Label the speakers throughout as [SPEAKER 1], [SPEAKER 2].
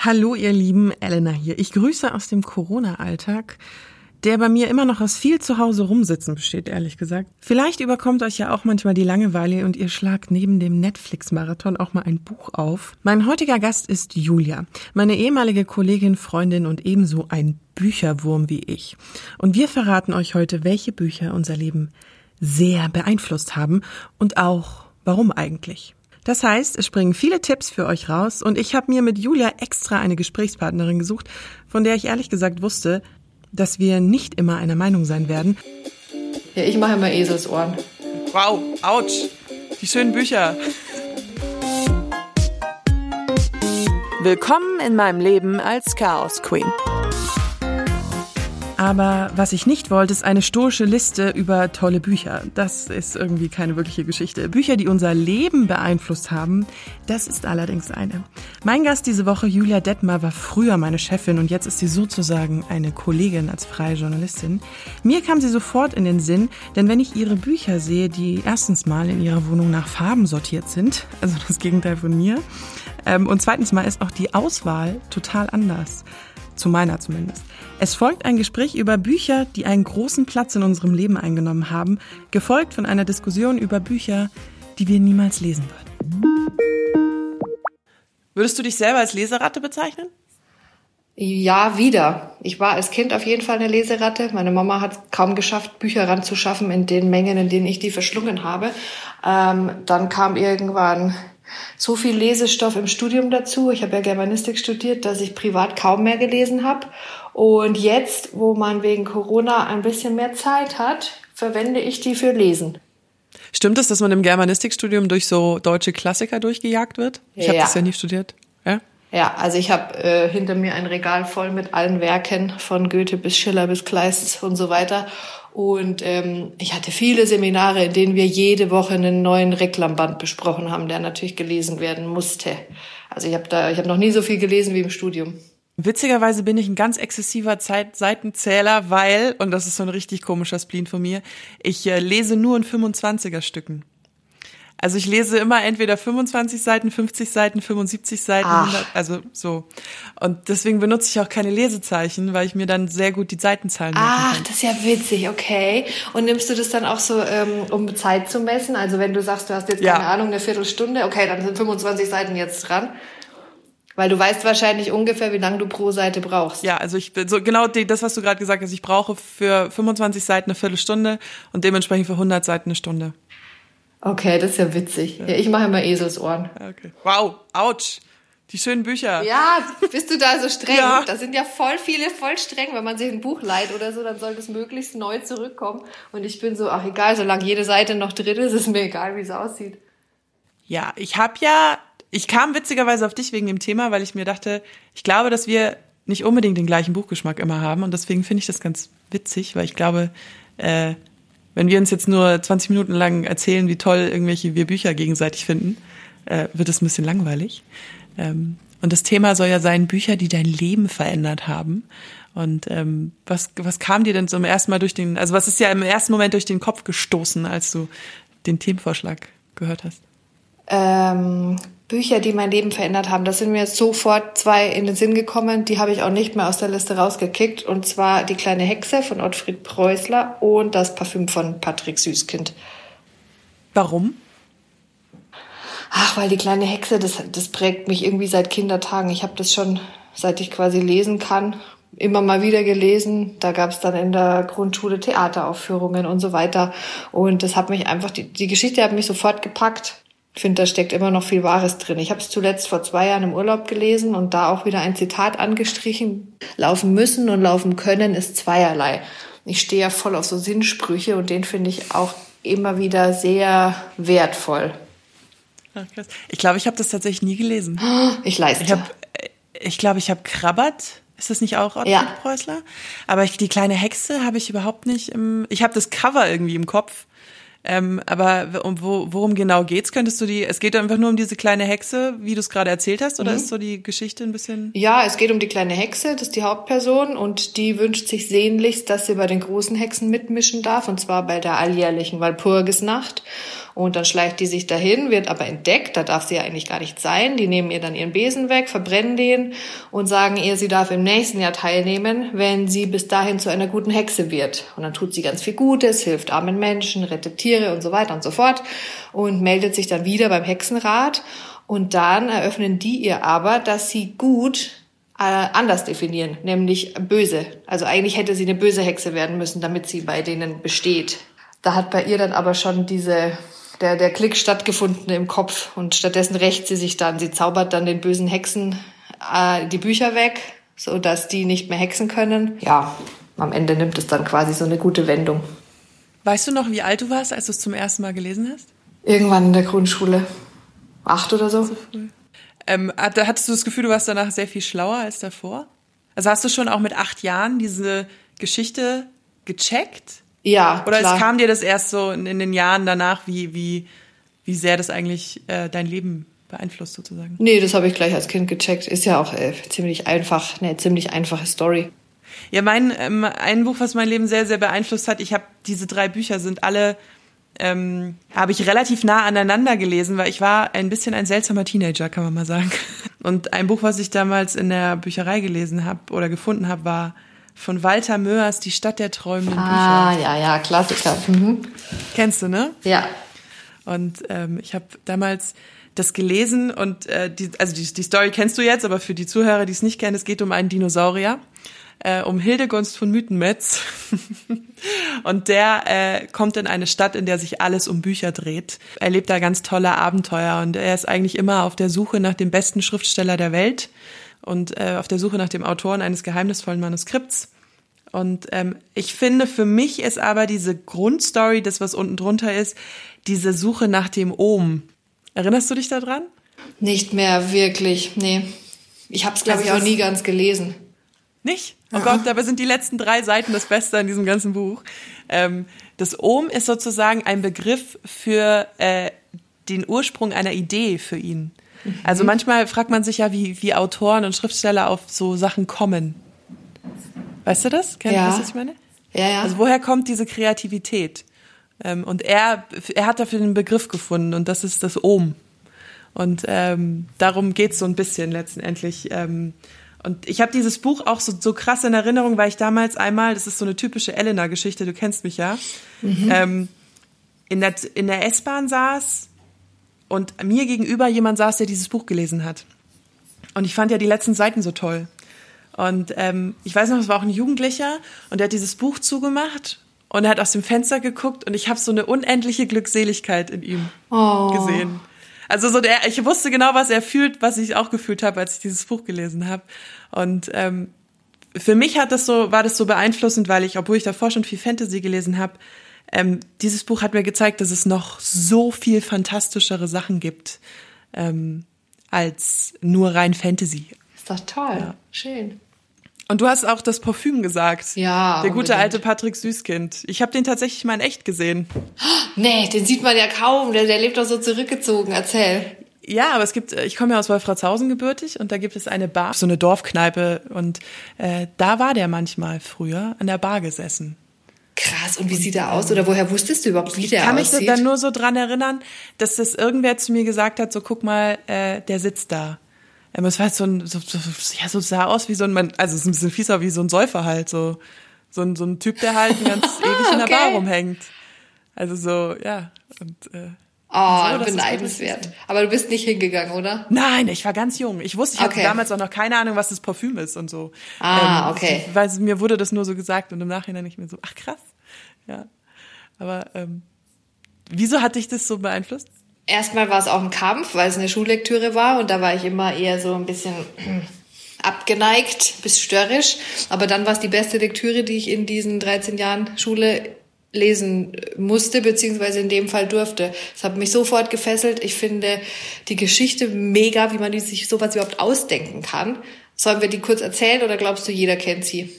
[SPEAKER 1] Hallo ihr Lieben, Elena hier. Ich grüße aus dem Corona-Alltag, der bei mir immer noch aus viel zu Hause rumsitzen besteht, ehrlich gesagt. Vielleicht überkommt euch ja auch manchmal die Langeweile und ihr schlagt neben dem Netflix-Marathon auch mal ein Buch auf. Mein heutiger Gast ist Julia, meine ehemalige Kollegin, Freundin und ebenso ein Bücherwurm wie ich. Und wir verraten euch heute, welche Bücher unser Leben sehr beeinflusst haben und auch warum eigentlich. Das heißt, es springen viele Tipps für euch raus und ich habe mir mit Julia extra eine Gesprächspartnerin gesucht, von der ich ehrlich gesagt wusste, dass wir nicht immer einer Meinung sein werden.
[SPEAKER 2] Ja, ich mache immer Eselsohren.
[SPEAKER 1] Wow, ouch. Die schönen Bücher. Willkommen in meinem Leben als Chaos Queen. Aber was ich nicht wollte, ist eine stoische Liste über tolle Bücher. Das ist irgendwie keine wirkliche Geschichte. Bücher, die unser Leben beeinflusst haben, das ist allerdings eine. Mein Gast diese Woche, Julia Detmar, war früher meine Chefin und jetzt ist sie sozusagen eine Kollegin als freie Journalistin. Mir kam sie sofort in den Sinn, denn wenn ich ihre Bücher sehe, die erstens mal in ihrer Wohnung nach Farben sortiert sind, also das Gegenteil von mir, ähm, und zweitens mal ist auch die Auswahl total anders. Zu meiner zumindest. Es folgt ein Gespräch über Bücher, die einen großen Platz in unserem Leben eingenommen haben, gefolgt von einer Diskussion über Bücher, die wir niemals lesen würden. Würdest du dich selber als Leseratte bezeichnen?
[SPEAKER 2] Ja, wieder. Ich war als Kind auf jeden Fall eine Leseratte. Meine Mama hat kaum geschafft, Bücher ranzuschaffen in den Mengen, in denen ich die verschlungen habe. Ähm, dann kam irgendwann so viel Lesestoff im Studium dazu. Ich habe ja Germanistik studiert, dass ich privat kaum mehr gelesen habe. Und jetzt, wo man wegen Corona ein bisschen mehr Zeit hat, verwende ich die für Lesen.
[SPEAKER 1] Stimmt es, dass man im Germanistikstudium durch so deutsche Klassiker durchgejagt wird? Ich ja. habe das ja nie studiert. Ja,
[SPEAKER 2] ja also ich habe äh, hinter mir ein Regal voll mit allen Werken von Goethe bis Schiller bis Kleist und so weiter. Und ähm, ich hatte viele Seminare, in denen wir jede Woche einen neuen Reklamband besprochen haben, der natürlich gelesen werden musste. Also ich habe da, ich habe noch nie so viel gelesen wie im Studium.
[SPEAKER 1] Witzigerweise bin ich ein ganz exzessiver Zeit Seitenzähler, weil, und das ist so ein richtig komischer Spleen von mir, ich äh, lese nur in 25er Stücken. Also ich lese immer entweder 25 Seiten, 50 Seiten, 75 Seiten, 100, also so. Und deswegen benutze ich auch keine Lesezeichen, weil ich mir dann sehr gut die Seitenzahlen merken
[SPEAKER 2] Ach, kann. das ist ja witzig, okay. Und nimmst du das dann auch so, ähm, um Zeit zu messen? Also wenn du sagst, du hast jetzt, keine ja. Ahnung, eine Viertelstunde, okay, dann sind 25 Seiten jetzt dran. Weil du weißt wahrscheinlich ungefähr, wie lange du pro Seite brauchst.
[SPEAKER 1] Ja, also ich bin so genau die, das, was du gerade gesagt hast. Ich brauche für 25 Seiten eine Viertelstunde und dementsprechend für 100 Seiten eine Stunde.
[SPEAKER 2] Okay, das ist ja witzig. Ja. Ja, ich mache immer Eselsohren.
[SPEAKER 1] Okay. Wow, ouch. Die schönen Bücher.
[SPEAKER 2] Ja, bist du da so streng? ja. Da sind ja voll viele voll streng. Wenn man sich ein Buch leiht oder so, dann soll das möglichst neu zurückkommen. Und ich bin so, ach egal, solange jede Seite noch drin ist, ist mir egal, wie es aussieht.
[SPEAKER 1] Ja, ich habe ja, ich kam witzigerweise auf dich wegen dem Thema, weil ich mir dachte, ich glaube, dass wir nicht unbedingt den gleichen Buchgeschmack immer haben. Und deswegen finde ich das ganz witzig, weil ich glaube, äh, wenn wir uns jetzt nur 20 Minuten lang erzählen, wie toll irgendwelche wir Bücher gegenseitig finden, äh, wird es ein bisschen langweilig. Ähm, und das Thema soll ja sein, Bücher, die dein Leben verändert haben. Und ähm, was, was kam dir denn zum ersten Mal durch den, also was ist ja im ersten Moment durch den Kopf gestoßen, als du den Themenvorschlag gehört hast?
[SPEAKER 2] Ähm, Bücher, die mein Leben verändert haben. Das sind mir sofort zwei in den Sinn gekommen. Die habe ich auch nicht mehr aus der Liste rausgekickt. Und zwar Die kleine Hexe von Ottfried Preußler und das Parfüm von Patrick Süßkind.
[SPEAKER 1] Warum?
[SPEAKER 2] Ach, weil die kleine Hexe, das, das prägt mich irgendwie seit Kindertagen. Ich habe das schon, seit ich quasi lesen kann, immer mal wieder gelesen. Da gab es dann in der Grundschule Theateraufführungen und so weiter. Und das hat mich einfach, die, die Geschichte hat mich sofort gepackt. Ich finde, da steckt immer noch viel Wahres drin. Ich habe es zuletzt vor zwei Jahren im Urlaub gelesen und da auch wieder ein Zitat angestrichen. Laufen müssen und laufen können ist zweierlei. Ich stehe ja voll auf so Sinnsprüche und den finde ich auch immer wieder sehr wertvoll.
[SPEAKER 1] Ich glaube, ich habe das tatsächlich nie gelesen.
[SPEAKER 2] Ich leiste.
[SPEAKER 1] Ich, hab, ich glaube, ich habe Krabbert. Ist das nicht auch Ottfried ja. Preußler? Aber ich, die kleine Hexe habe ich überhaupt nicht im. Ich habe das Cover irgendwie im Kopf. Ähm, aber um, wo, worum genau geht's? Könntest du die, es geht einfach nur um diese kleine Hexe, wie du es gerade erzählt hast, oder mhm. ist so die Geschichte ein bisschen?
[SPEAKER 2] Ja, es geht um die kleine Hexe, das ist die Hauptperson und die wünscht sich sehnlichst, dass sie bei den großen Hexen mitmischen darf, und zwar bei der alljährlichen Walpurgisnacht. Und dann schleicht die sich dahin, wird aber entdeckt, da darf sie ja eigentlich gar nicht sein. Die nehmen ihr dann ihren Besen weg, verbrennen den und sagen ihr, sie darf im nächsten Jahr teilnehmen, wenn sie bis dahin zu einer guten Hexe wird. Und dann tut sie ganz viel Gutes, hilft armen Menschen, rettet Tiere und so weiter und so fort und meldet sich dann wieder beim Hexenrat. Und dann eröffnen die ihr aber, dass sie gut äh, anders definieren, nämlich böse. Also eigentlich hätte sie eine böse Hexe werden müssen, damit sie bei denen besteht. Da hat bei ihr dann aber schon diese der, der Klick stattgefunden im Kopf und stattdessen rächt sie sich dann. Sie zaubert dann den bösen Hexen äh, die Bücher weg, so dass die nicht mehr hexen können. Ja, am Ende nimmt es dann quasi so eine gute Wendung.
[SPEAKER 1] Weißt du noch, wie alt du warst, als du es zum ersten Mal gelesen hast?
[SPEAKER 2] Irgendwann in der Grundschule. Acht oder so. so
[SPEAKER 1] ähm, hattest du das Gefühl, du warst danach sehr viel schlauer als davor? Also hast du schon auch mit acht Jahren diese Geschichte gecheckt?
[SPEAKER 2] Ja,
[SPEAKER 1] Oder klar. es kam dir das erst so in, in, den Jahren danach, wie, wie, wie sehr das eigentlich äh, dein Leben beeinflusst sozusagen?
[SPEAKER 2] Nee, das habe ich gleich als Kind gecheckt. Ist ja auch äh, ziemlich einfach, eine ziemlich einfache Story.
[SPEAKER 1] Ja, mein ähm, ein Buch, was mein Leben sehr, sehr beeinflusst hat, ich habe diese drei Bücher sind alle ähm, habe ich relativ nah aneinander gelesen, weil ich war ein bisschen ein seltsamer Teenager, kann man mal sagen. Und ein Buch, was ich damals in der Bücherei gelesen habe oder gefunden habe, war von Walter Möers, Die Stadt der träumenden
[SPEAKER 2] ah, Bücher. Ah, ja, ja, Klassiker. Mhm.
[SPEAKER 1] Kennst du, ne?
[SPEAKER 2] Ja.
[SPEAKER 1] Und ähm, ich habe damals das gelesen und äh, die, also die, die Story kennst du jetzt, aber für die Zuhörer, die es nicht kennen, es geht um einen Dinosaurier, äh, um Hildegunst von Mythenmetz. und der äh, kommt in eine Stadt, in der sich alles um Bücher dreht. Er lebt da ganz tolle Abenteuer und er ist eigentlich immer auf der Suche nach dem besten Schriftsteller der Welt und äh, auf der Suche nach dem Autoren eines geheimnisvollen Manuskripts. Und ähm, ich finde, für mich ist aber diese Grundstory, das was unten drunter ist, diese Suche nach dem Ohm. Erinnerst du dich daran?
[SPEAKER 2] Nicht mehr wirklich, nee. Ich habe es, glaube also ich, auch nie ganz gelesen.
[SPEAKER 1] Nicht? Oh Gott, dabei sind die letzten drei Seiten das Beste an diesem ganzen Buch. Ähm, das Ohm ist sozusagen ein Begriff für äh, den Ursprung einer Idee für ihn. Also manchmal fragt man sich ja, wie, wie Autoren und Schriftsteller auf so Sachen kommen. Weißt du das? Kennst ja. du das, was ich meine?
[SPEAKER 2] Ja, ja.
[SPEAKER 1] Also woher kommt diese Kreativität? Ähm, und er, er hat dafür einen Begriff gefunden und das ist das Ohm. Und ähm, darum geht's so ein bisschen letztendlich. Ähm, und ich habe dieses Buch auch so, so krass in Erinnerung, weil ich damals einmal, das ist so eine typische Elena-Geschichte, du kennst mich ja, mhm. ähm, in der, in der S-Bahn saß und mir gegenüber jemand saß, der dieses Buch gelesen hat. Und ich fand ja die letzten Seiten so toll. Und ähm, ich weiß noch, es war auch ein Jugendlicher und der hat dieses Buch zugemacht und er hat aus dem Fenster geguckt und ich habe so eine unendliche Glückseligkeit in ihm oh. gesehen. Also so der, ich wusste genau, was er fühlt, was ich auch gefühlt habe, als ich dieses Buch gelesen habe. Und ähm, für mich hat das so, war das so beeinflussend, weil ich, obwohl ich davor schon viel Fantasy gelesen habe, ähm, dieses Buch hat mir gezeigt, dass es noch so viel fantastischere Sachen gibt ähm, als nur rein Fantasy.
[SPEAKER 2] Ist doch toll. Ja. Schön.
[SPEAKER 1] Und du hast auch das Parfüm gesagt.
[SPEAKER 2] Ja.
[SPEAKER 1] Der gute alte Patrick Süßkind. Ich habe den tatsächlich mal in echt gesehen.
[SPEAKER 2] Nee, den sieht man ja kaum. Der, der lebt doch so zurückgezogen. Erzähl.
[SPEAKER 1] Ja, aber es gibt, ich komme ja aus Wolfratshausen gebürtig und da gibt es eine Bar, so eine Dorfkneipe und äh, da war der manchmal früher an der Bar gesessen.
[SPEAKER 2] Krass, und wie sieht er aus? Oder woher wusstest du überhaupt, wie der aussieht?
[SPEAKER 1] Ich kann mich dann nur so dran erinnern, dass das irgendwer zu mir gesagt hat, so guck mal, äh, der sitzt da. Ähm, es war halt so ein, so, so, ja, so sah aus wie so ein, also es ist ein bisschen fieser, wie so ein Säufer halt, so, so ein, so ein Typ, der halt ganz ewig in der Bar rumhängt. Also so, ja, und, äh,
[SPEAKER 2] Oh, so, beneidenswert. Aber du bist nicht hingegangen, oder?
[SPEAKER 1] Nein, ich war ganz jung. Ich wusste, ich okay. hatte damals auch noch keine Ahnung, was das Parfüm ist und so.
[SPEAKER 2] Ah, ähm, okay.
[SPEAKER 1] Weil mir wurde das nur so gesagt und im Nachhinein nicht mehr so, ach krass. Ja. Aber ähm, wieso hat dich das so beeinflusst?
[SPEAKER 2] Erstmal war es auch ein Kampf, weil es eine Schullektüre war und da war ich immer eher so ein bisschen abgeneigt bis störrisch. Aber dann war es die beste Lektüre, die ich in diesen 13 Jahren Schule lesen musste, beziehungsweise in dem Fall durfte. Es hat mich sofort gefesselt. Ich finde die Geschichte mega, wie man sich sowas überhaupt ausdenken kann. Sollen wir die kurz erzählen oder glaubst du, jeder kennt sie?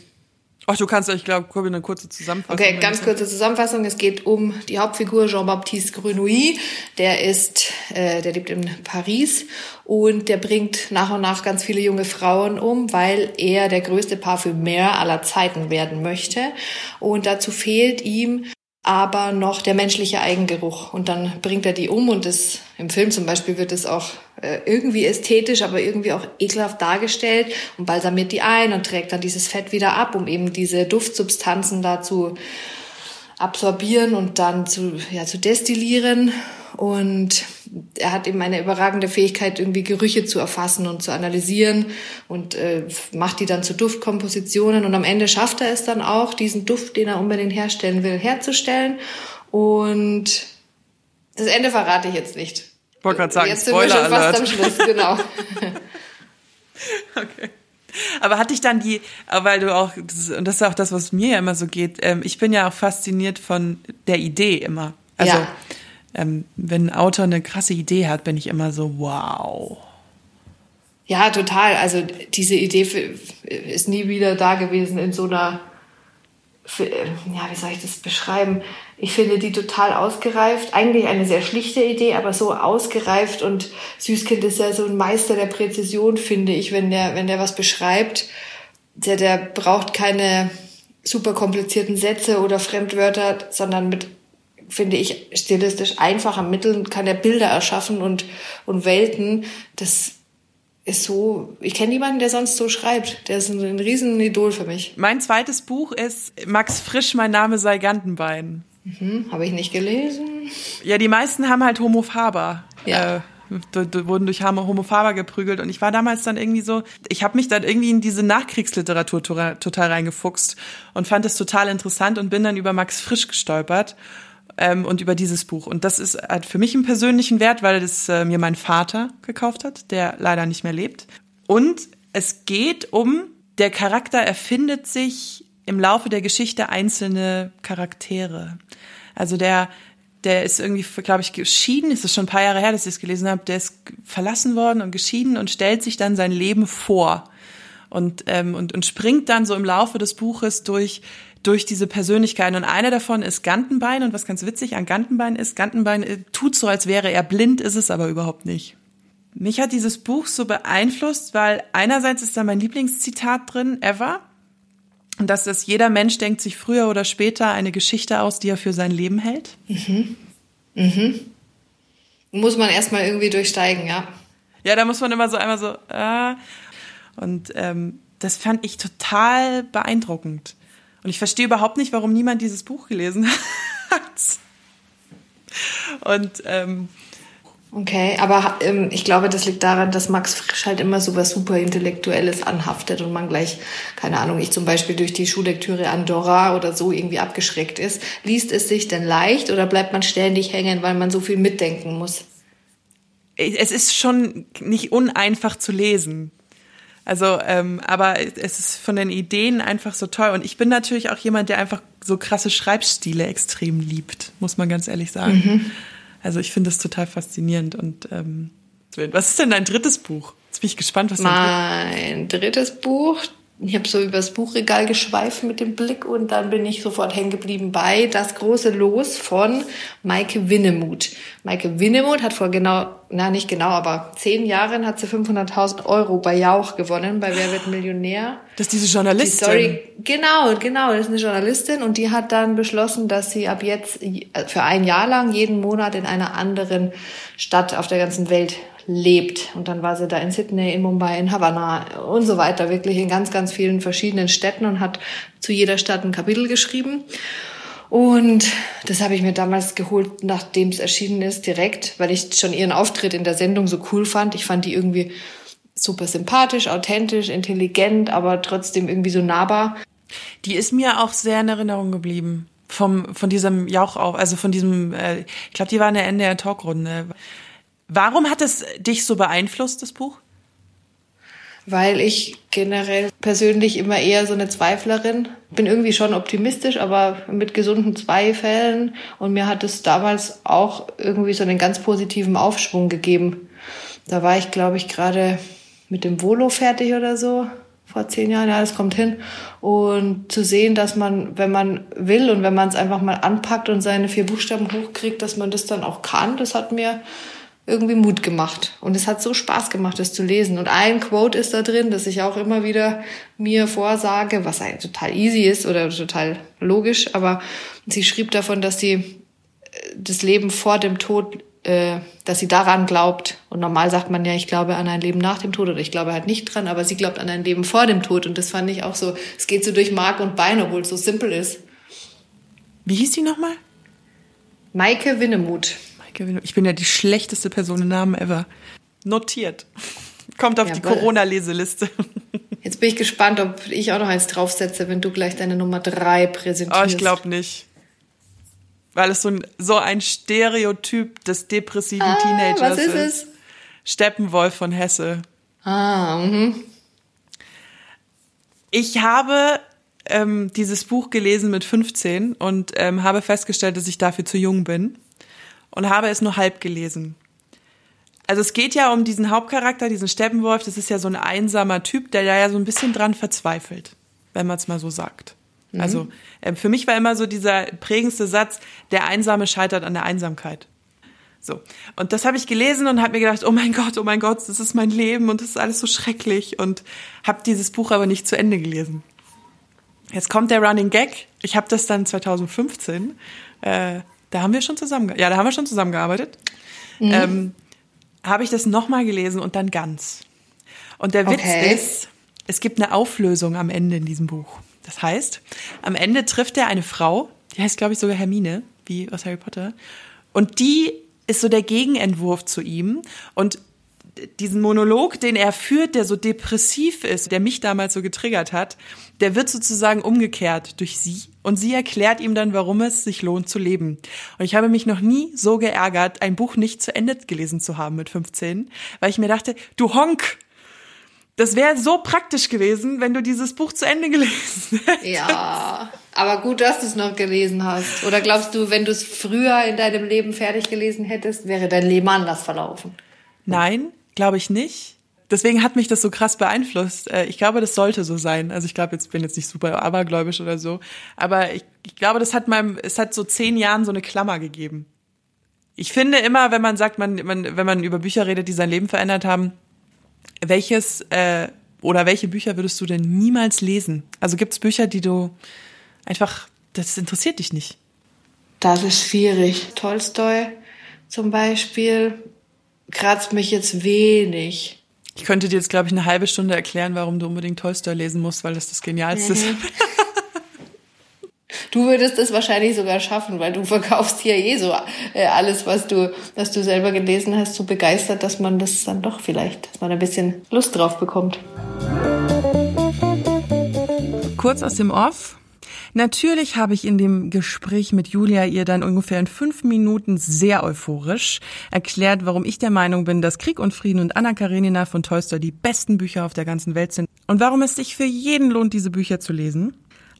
[SPEAKER 1] Ach, du kannst, ich glaube, eine kurze Zusammenfassung.
[SPEAKER 2] Okay, ganz kurze Zusammenfassung. Es geht um die Hauptfigur Jean-Baptiste Grenouille. Der ist, äh, der lebt in Paris und der bringt nach und nach ganz viele junge Frauen um, weil er der größte Parfümeur aller Zeiten werden möchte. Und dazu fehlt ihm aber noch der menschliche Eigengeruch. Und dann bringt er die um und das, im Film zum Beispiel wird es auch äh, irgendwie ästhetisch, aber irgendwie auch ekelhaft dargestellt und balsamiert die ein und trägt dann dieses Fett wieder ab, um eben diese Duftsubstanzen da zu absorbieren und dann zu, ja, zu destillieren. Und er hat eben eine überragende Fähigkeit, irgendwie Gerüche zu erfassen und zu analysieren und äh, macht die dann zu Duftkompositionen. Und am Ende schafft er es dann auch, diesen Duft, den er unbedingt herstellen will, herzustellen. Und das Ende verrate ich jetzt nicht.
[SPEAKER 1] Ich wollte gerade sagen,
[SPEAKER 2] jetzt sind wir schon fast am Schluss, genau.
[SPEAKER 1] okay. Aber hatte ich dann die, weil du auch, und das ist auch das, was mir ja immer so geht, ähm, ich bin ja auch fasziniert von der Idee immer. Also ja ähm, wenn ein Autor eine krasse Idee hat, bin ich immer so, wow.
[SPEAKER 2] Ja, total. Also diese Idee ist nie wieder da gewesen in so einer, ja, wie soll ich das beschreiben? Ich finde die total ausgereift. Eigentlich eine sehr schlichte Idee, aber so ausgereift und Süßkind ist ja so ein Meister der Präzision, finde ich, wenn der, wenn der was beschreibt. Der, der braucht keine super komplizierten Sätze oder Fremdwörter, sondern mit finde ich, stilistisch einfacher Mitteln kann er Bilder erschaffen und, und Welten. Das ist so, ich kenne niemanden, der sonst so schreibt. Der ist ein, ein Riesenidol für mich.
[SPEAKER 1] Mein zweites Buch ist Max Frisch, mein Name sei Gantenbein.
[SPEAKER 2] Mhm, Habe ich nicht gelesen.
[SPEAKER 1] Ja, die meisten haben halt Homo Faber. Ja. Äh, wurden durch Homo Faber geprügelt und ich war damals dann irgendwie so, ich habe mich dann irgendwie in diese Nachkriegsliteratur total reingefuchst und fand es total interessant und bin dann über Max Frisch gestolpert ähm, und über dieses Buch. Und das ist hat für mich einen persönlichen Wert, weil das äh, mir mein Vater gekauft hat, der leider nicht mehr lebt. Und es geht um, der Charakter erfindet sich im Laufe der Geschichte einzelne Charaktere. Also der der ist irgendwie, glaube ich, geschieden. Es ist schon ein paar Jahre her, dass ich es gelesen habe. Der ist verlassen worden und geschieden und stellt sich dann sein Leben vor und ähm, und und springt dann so im Laufe des Buches durch durch diese Persönlichkeiten. Und eine davon ist Gantenbein. Und was ganz witzig an Gantenbein ist, Gantenbein äh, tut so, als wäre er blind, ist es aber überhaupt nicht. Mich hat dieses Buch so beeinflusst, weil einerseits ist da mein Lieblingszitat drin, ever. Und das ist, jeder Mensch denkt sich früher oder später eine Geschichte aus, die er für sein Leben hält.
[SPEAKER 2] Mhm. Mhm. Muss man erstmal irgendwie durchsteigen, ja.
[SPEAKER 1] Ja, da muss man immer so einmal so, äh, und ähm, das fand ich total beeindruckend. Und ich verstehe überhaupt nicht, warum niemand dieses Buch gelesen hat. Und ähm,
[SPEAKER 2] Okay, aber ähm, ich glaube, das liegt daran, dass Max Frisch halt immer so was super Intellektuelles anhaftet und man gleich, keine Ahnung, ich zum Beispiel durch die Schullektüre Andorra oder so irgendwie abgeschreckt ist. Liest es sich denn leicht oder bleibt man ständig hängen, weil man so viel mitdenken muss?
[SPEAKER 1] Es ist schon nicht uneinfach zu lesen. Also, ähm, aber es ist von den Ideen einfach so toll. Und ich bin natürlich auch jemand, der einfach so krasse Schreibstile extrem liebt, muss man ganz ehrlich sagen. Mhm. Also ich finde das total faszinierend. Und ähm, was ist denn dein drittes Buch? Jetzt bin ich gespannt, was
[SPEAKER 2] Mein drittes Buch, ich habe so übers Buchregal geschweift mit dem Blick und dann bin ich sofort hängen geblieben bei Das große Los von Maike Winnemuth. Maike Winnemuth hat vor genau, na nicht genau, aber zehn Jahren hat sie 500.000 Euro bei Jauch gewonnen, bei Wer wird Millionär.
[SPEAKER 1] Das ist diese Journalistin. Die Story,
[SPEAKER 2] genau, genau, das ist eine Journalistin und die hat dann beschlossen, dass sie ab jetzt für ein Jahr lang jeden Monat in einer anderen Stadt auf der ganzen Welt lebt. Und dann war sie da in Sydney, in Mumbai, in Havanna und so weiter, wirklich in ganz, ganz vielen verschiedenen Städten und hat zu jeder Stadt ein Kapitel geschrieben. Und das habe ich mir damals geholt, nachdem es erschienen ist, direkt, weil ich schon ihren Auftritt in der Sendung so cool fand. Ich fand die irgendwie super sympathisch, authentisch, intelligent, aber trotzdem irgendwie so nahbar.
[SPEAKER 1] Die ist mir auch sehr in Erinnerung geblieben. Vom, von diesem Jauch auf, also von diesem, äh, ich glaube, die war in der Ende der Talkrunde. Warum hat es dich so beeinflusst, das Buch?
[SPEAKER 2] Weil ich generell persönlich immer eher so eine Zweiflerin bin irgendwie schon optimistisch, aber mit gesunden Zweifeln. Und mir hat es damals auch irgendwie so einen ganz positiven Aufschwung gegeben. Da war ich, glaube ich, gerade mit dem Volo fertig oder so vor zehn Jahren, ja, das kommt hin. Und zu sehen, dass man, wenn man will und wenn man es einfach mal anpackt und seine vier Buchstaben hochkriegt, dass man das dann auch kann, das hat mir irgendwie Mut gemacht. Und es hat so Spaß gemacht, das zu lesen. Und ein Quote ist da drin, das ich auch immer wieder mir vorsage, was eigentlich total easy ist oder total logisch. Aber sie schrieb davon, dass sie äh, das Leben vor dem Tod, äh, dass sie daran glaubt. Und normal sagt man ja, ich glaube an ein Leben nach dem Tod oder ich glaube halt nicht dran, aber sie glaubt an ein Leben vor dem Tod. Und das fand ich auch so, es geht so durch Mark und Bein, obwohl es so simpel ist.
[SPEAKER 1] Wie hieß die nochmal?
[SPEAKER 2] Maike Winnemuth.
[SPEAKER 1] Ich bin ja die schlechteste Person im Namen ever. Notiert. Kommt auf ja, die Corona-Leseliste.
[SPEAKER 2] Jetzt bin ich gespannt, ob ich auch noch eins draufsetze, wenn du gleich deine Nummer drei präsentierst.
[SPEAKER 1] Oh, ich glaube nicht. Weil es so ein, so ein Stereotyp des depressiven ah, Teenagers was ist. ist. Es? Steppenwolf von Hesse.
[SPEAKER 2] Ah, mhm.
[SPEAKER 1] Ich habe ähm, dieses Buch gelesen mit 15 und ähm, habe festgestellt, dass ich dafür zu jung bin und habe es nur halb gelesen. Also es geht ja um diesen Hauptcharakter, diesen Steppenwolf. Das ist ja so ein einsamer Typ, der da ja so ein bisschen dran verzweifelt, wenn man es mal so sagt. Mhm. Also äh, für mich war immer so dieser prägendste Satz, der Einsame scheitert an der Einsamkeit. So. Und das habe ich gelesen und habe mir gedacht, oh mein Gott, oh mein Gott, das ist mein Leben und das ist alles so schrecklich und habe dieses Buch aber nicht zu Ende gelesen. Jetzt kommt der Running Gag. Ich habe das dann 2015 äh, da haben wir schon zusammen, ja, da haben wir schon zusammengearbeitet. Mhm. Ähm, habe ich das nochmal gelesen und dann ganz. Und der Witz okay. ist, es gibt eine Auflösung am Ende in diesem Buch. Das heißt, am Ende trifft er eine Frau, die heißt, glaube ich, sogar Hermine, wie aus Harry Potter. Und die ist so der Gegenentwurf zu ihm. Und diesen Monolog, den er führt, der so depressiv ist, der mich damals so getriggert hat, der wird sozusagen umgekehrt durch sie und sie erklärt ihm dann, warum es sich lohnt zu leben. Und ich habe mich noch nie so geärgert, ein Buch nicht zu Ende gelesen zu haben mit 15, weil ich mir dachte, du Honk, das wäre so praktisch gewesen, wenn du dieses Buch zu Ende gelesen hättest.
[SPEAKER 2] Ja, aber gut, dass du es noch gelesen hast. Oder glaubst du, wenn du es früher in deinem Leben fertig gelesen hättest, wäre dein Leben anders verlaufen?
[SPEAKER 1] Nein, glaube ich nicht. Deswegen hat mich das so krass beeinflusst. Äh, ich glaube, das sollte so sein. Also ich glaube, jetzt bin jetzt nicht super abergläubisch oder so, aber ich, ich glaube, das hat meinem, es hat so zehn Jahren so eine Klammer gegeben. Ich finde immer, wenn man sagt, man, man wenn man über Bücher redet, die sein Leben verändert haben, welches äh, oder welche Bücher würdest du denn niemals lesen? Also gibt es Bücher, die du einfach, das interessiert dich nicht?
[SPEAKER 2] Das ist schwierig. Tolstoi zum Beispiel kratzt mich jetzt wenig.
[SPEAKER 1] Ich könnte dir jetzt, glaube ich, eine halbe Stunde erklären, warum du unbedingt Tolstoy lesen musst, weil das das Genialste ist.
[SPEAKER 2] Mhm. Du würdest es wahrscheinlich sogar schaffen, weil du verkaufst hier eh so äh, alles, was du, was du selber gelesen hast, so begeistert, dass man das dann doch vielleicht, dass man ein bisschen Lust drauf bekommt.
[SPEAKER 1] Kurz aus dem Off. Natürlich habe ich in dem Gespräch mit Julia ihr dann ungefähr in fünf Minuten sehr euphorisch erklärt, warum ich der Meinung bin, dass Krieg und Frieden und Anna Karenina von Tolstoi die besten Bücher auf der ganzen Welt sind und warum es sich für jeden lohnt, diese Bücher zu lesen.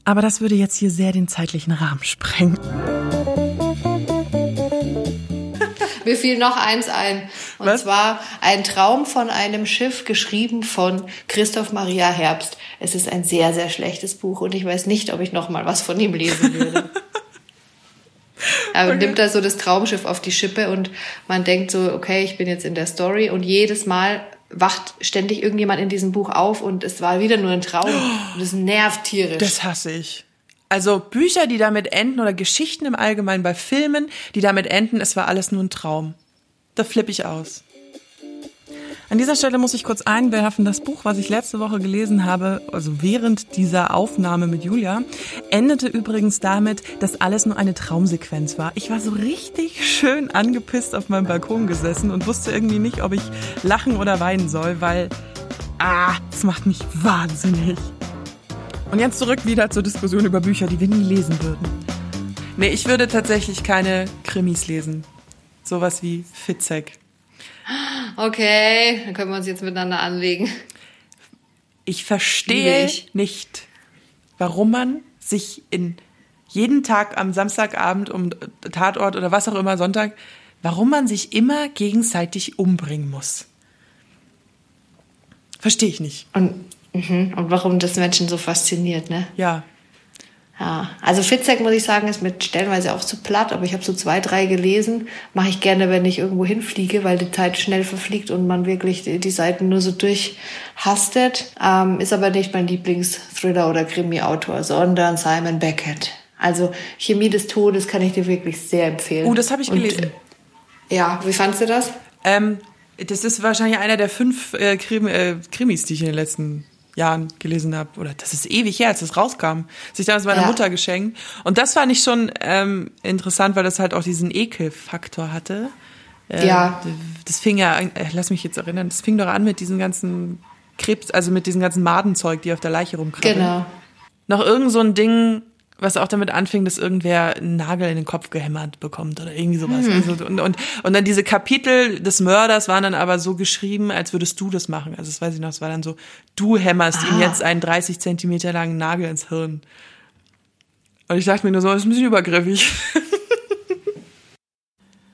[SPEAKER 1] Aber das würde jetzt hier sehr den zeitlichen Rahmen sprengen.
[SPEAKER 2] Mir fiel noch eins ein. Und Was? zwar ein Traum von einem Schiff, geschrieben von Christoph Maria Herbst. Es ist ein sehr, sehr schlechtes Buch und ich weiß nicht, ob ich noch mal was von ihm lesen würde. Er okay. nimmt da so das Traumschiff auf die Schippe und man denkt so, okay, ich bin jetzt in der Story und jedes Mal wacht ständig irgendjemand in diesem Buch auf und es war wieder nur ein Traum und es nervt tierisch.
[SPEAKER 1] Das hasse ich. Also Bücher, die damit enden oder Geschichten im Allgemeinen bei Filmen, die damit enden, es war alles nur ein Traum. Da flippe ich aus. An dieser Stelle muss ich kurz einwerfen, das Buch, was ich letzte Woche gelesen habe, also während dieser Aufnahme mit Julia, endete übrigens damit, dass alles nur eine Traumsequenz war. Ich war so richtig schön angepisst auf meinem Balkon gesessen und wusste irgendwie nicht, ob ich lachen oder weinen soll, weil, ah, das macht mich wahnsinnig. Und jetzt zurück wieder zur Diskussion über Bücher, die wir nie lesen würden. Nee, ich würde tatsächlich keine Krimis lesen. Sowas wie Fitzek.
[SPEAKER 2] Okay, dann können wir uns jetzt miteinander anlegen.
[SPEAKER 1] Ich verstehe ich. nicht, warum man sich in jeden Tag am Samstagabend um Tatort oder was auch immer Sonntag, warum man sich immer gegenseitig umbringen muss. Verstehe ich nicht.
[SPEAKER 2] Und Mhm. Und warum das Menschen so fasziniert, ne?
[SPEAKER 1] Ja.
[SPEAKER 2] Ja, also Fitzek, muss ich sagen, ist mit stellenweise auch zu platt, aber ich habe so zwei, drei gelesen. Mache ich gerne, wenn ich irgendwo hinfliege, weil die Zeit schnell verfliegt und man wirklich die, die Seiten nur so durchhastet. Ähm, ist aber nicht mein Lieblingsthriller oder Krimi-Autor, sondern Simon Beckett. Also Chemie des Todes kann ich dir wirklich sehr empfehlen.
[SPEAKER 1] Oh, das habe ich gelesen. Und,
[SPEAKER 2] ja, wie fandst du das?
[SPEAKER 1] Ähm, das ist wahrscheinlich einer der fünf äh, Krim, äh, Krimis, die ich in den letzten Jahren gelesen habe. Oder das ist ewig her, als das rauskam. Das ich damals meiner ja. Mutter geschenkt. Und das fand ich schon ähm, interessant, weil das halt auch diesen Ekelfaktor hatte.
[SPEAKER 2] Äh, ja.
[SPEAKER 1] Das fing ja, äh, lass mich jetzt erinnern, das fing doch an mit diesen ganzen Krebs, also mit diesem ganzen Madenzeug, die auf der Leiche rumkrabbeln.
[SPEAKER 2] Genau.
[SPEAKER 1] Noch irgend so ein Ding, was auch damit anfing, dass irgendwer einen Nagel in den Kopf gehämmert bekommt oder irgendwie sowas. Hm. Also, und, und, und dann diese Kapitel des Mörders waren dann aber so geschrieben, als würdest du das machen. Also das weiß ich noch, es war dann so, du hämmerst ah. ihm jetzt einen 30 Zentimeter langen Nagel ins Hirn. Und ich dachte mir nur so, das ist ein bisschen übergriffig.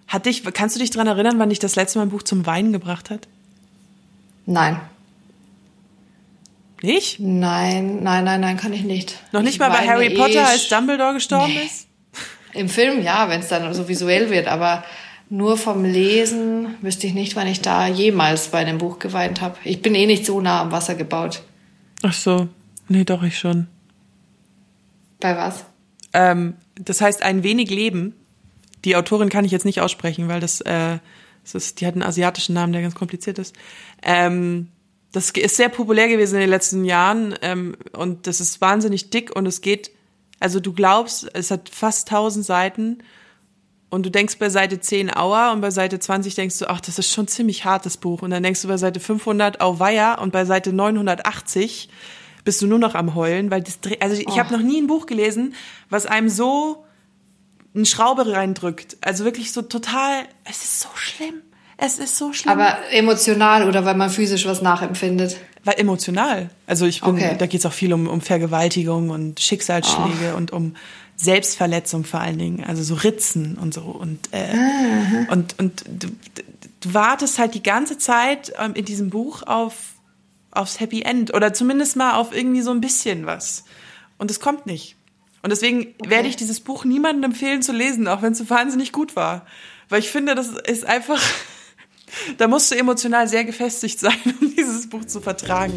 [SPEAKER 1] hat dich, kannst du dich dran erinnern, wann dich das letzte Mal ein Buch zum Weinen gebracht hat?
[SPEAKER 2] Nein.
[SPEAKER 1] Nicht?
[SPEAKER 2] Nein, nein, nein, nein, kann ich nicht.
[SPEAKER 1] Noch nicht ich mal bei Harry Potter, eh als Dumbledore gestorben nee. ist?
[SPEAKER 2] Im Film ja, wenn es dann so visuell wird, aber nur vom Lesen wüsste ich nicht, wann ich da jemals bei einem Buch geweint habe. Ich bin eh nicht so nah am Wasser gebaut.
[SPEAKER 1] Ach so, nee, doch ich schon.
[SPEAKER 2] Bei was?
[SPEAKER 1] Ähm, das heißt ein wenig Leben. Die Autorin kann ich jetzt nicht aussprechen, weil das, äh, das ist, die hat einen asiatischen Namen, der ganz kompliziert ist. Ähm, das ist sehr populär gewesen in den letzten Jahren ähm, und das ist wahnsinnig dick und es geht, also du glaubst, es hat fast 1000 Seiten und du denkst bei Seite 10 Aua und bei Seite 20 denkst du, ach, das ist schon ziemlich hartes Buch und dann denkst du bei Seite 500 Auweia und bei Seite 980 bist du nur noch am heulen, weil das, also ich oh. habe noch nie ein Buch gelesen, was einem so eine Schraube reindrückt. Also wirklich so total, es ist so schlimm. Es ist so schlimm.
[SPEAKER 2] Aber emotional oder weil man physisch was nachempfindet?
[SPEAKER 1] Weil emotional. Also ich bin, okay. da geht es auch viel um, um Vergewaltigung und Schicksalsschläge oh. und um Selbstverletzung vor allen Dingen. Also so Ritzen und so. Und, äh, und, und du, du wartest halt die ganze Zeit ähm, in diesem Buch auf, aufs Happy End oder zumindest mal auf irgendwie so ein bisschen was. Und es kommt nicht. Und deswegen okay. werde ich dieses Buch niemandem empfehlen zu lesen, auch wenn es so wahnsinnig gut war. Weil ich finde, das ist einfach da musst du emotional sehr gefestigt sein, um dieses Buch zu vertragen.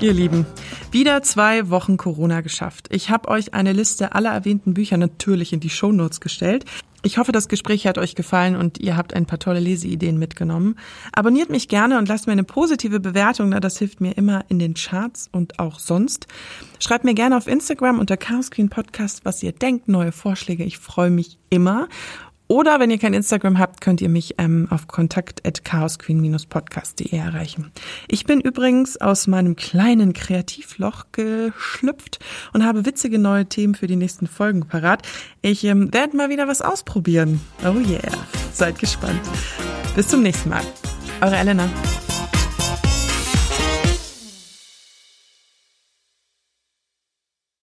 [SPEAKER 1] Ihr Lieben, wieder zwei Wochen Corona geschafft. Ich habe euch eine Liste aller erwähnten Bücher natürlich in die Shownotes gestellt. Ich hoffe, das Gespräch hat euch gefallen und ihr habt ein paar tolle Leseideen mitgenommen. Abonniert mich gerne und lasst mir eine positive Bewertung, da das hilft mir immer in den Charts und auch sonst. Schreibt mir gerne auf Instagram unter Chaos Queen Podcast, was ihr denkt, neue Vorschläge. Ich freue mich immer. Oder wenn ihr kein Instagram habt, könnt ihr mich ähm, auf kontakt.chaosqueen-podcast.de erreichen. Ich bin übrigens aus meinem kleinen Kreativloch geschlüpft und habe witzige neue Themen für die nächsten Folgen parat. Ich ähm, werde mal wieder was ausprobieren. Oh yeah. Seid gespannt. Bis zum nächsten Mal. Eure Elena.